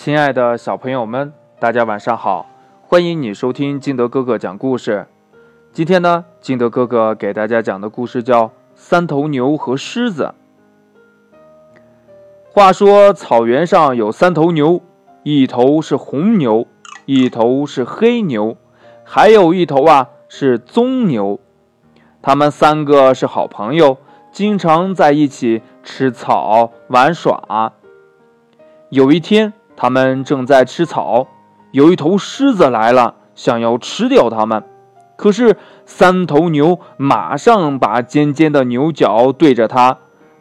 亲爱的小朋友们，大家晚上好！欢迎你收听金德哥哥讲故事。今天呢，金德哥哥给大家讲的故事叫《三头牛和狮子》。话说，草原上有三头牛，一头是红牛，一头是黑牛，还有一头啊是棕牛。他们三个是好朋友，经常在一起吃草玩耍。有一天，他们正在吃草，有一头狮子来了，想要吃掉它们。可是三头牛马上把尖尖的牛角对着它，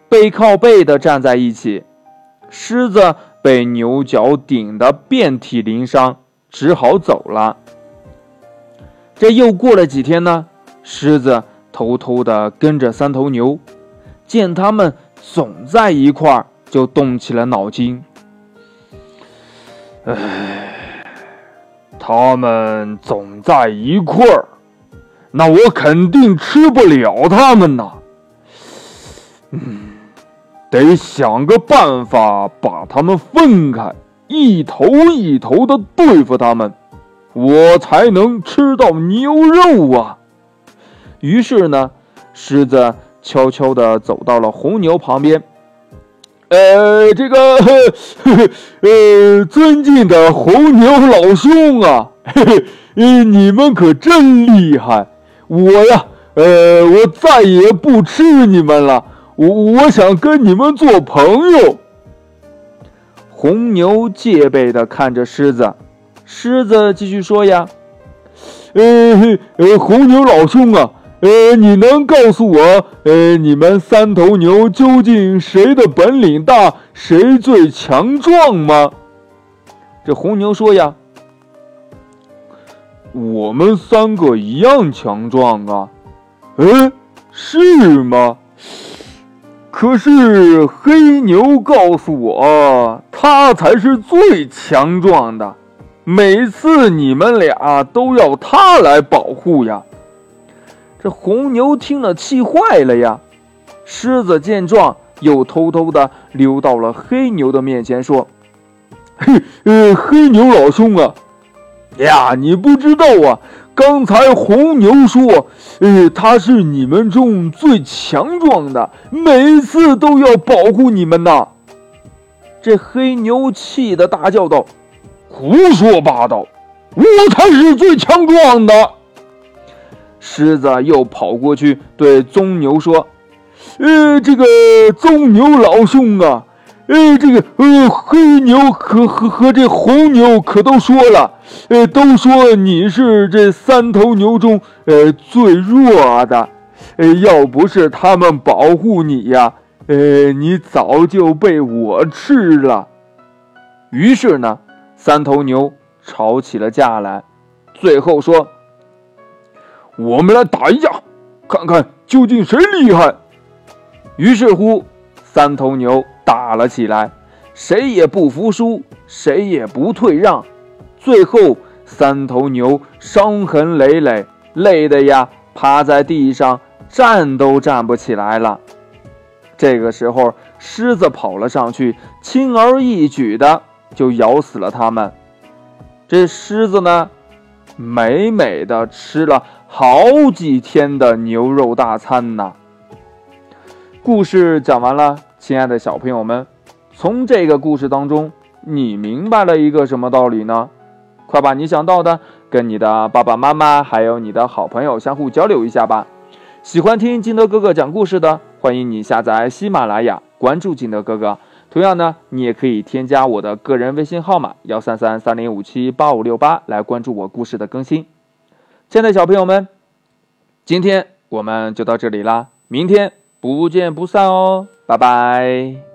背靠背的站在一起。狮子被牛角顶得遍体鳞伤，只好走了。这又过了几天呢？狮子偷偷的跟着三头牛，见他们总在一块儿，就动起了脑筋。唉，他们总在一块儿，那我肯定吃不了他们呐。嗯，得想个办法把他们分开，一头一头的对付他们，我才能吃到牛肉啊。于是呢，狮子悄悄地走到了红牛旁边。呃，这个，呃，尊敬的红牛老兄啊，嘿 嘿，你们可真厉害！我呀，呃，我再也不吃你们了，我我想跟你们做朋友。红牛戒备的看着狮子，狮子继续说呀，呃，呃，红牛老兄啊。呃，你能告诉我，呃，你们三头牛究竟谁的本领大，谁最强壮吗？这红牛说呀：“我们三个一样强壮啊。”嗯，是吗？可是黑牛告诉我，他才是最强壮的，每次你们俩都要他来保护呀。这红牛听了，气坏了呀！狮子见状，又偷偷的溜到了黑牛的面前，说：“嘿，呃，黑牛老兄啊，呀，你不知道啊，刚才红牛说，呃，他是你们中最强壮的，每次都要保护你们呐。”这黑牛气得大叫道：“胡说八道！我才是最强壮的！”狮子又跑过去对棕牛说：“呃，这个棕牛老兄啊，呃，这个呃黑牛和和和这红牛可都说了，呃，都说你是这三头牛中呃最弱的，呃，要不是他们保护你呀，呃，你早就被我吃了。”于是呢，三头牛吵起了架来，最后说。我们来打一架，看看究竟谁厉害。于是乎，三头牛打了起来，谁也不服输，谁也不退让。最后，三头牛伤痕累累，累的呀趴在地上，站都站不起来了。这个时候，狮子跑了上去，轻而易举的就咬死了他们。这狮子呢，美美的吃了。好几天的牛肉大餐呢。故事讲完了，亲爱的小朋友们，从这个故事当中，你明白了一个什么道理呢？快把你想到的跟你的爸爸妈妈还有你的好朋友相互交流一下吧。喜欢听金德哥哥讲故事的，欢迎你下载喜马拉雅，关注金德哥哥。同样呢，你也可以添加我的个人微信号码幺三三三零五七八五六八来关注我故事的更新。亲爱的小朋友们，今天我们就到这里啦，明天不见不散哦，拜拜。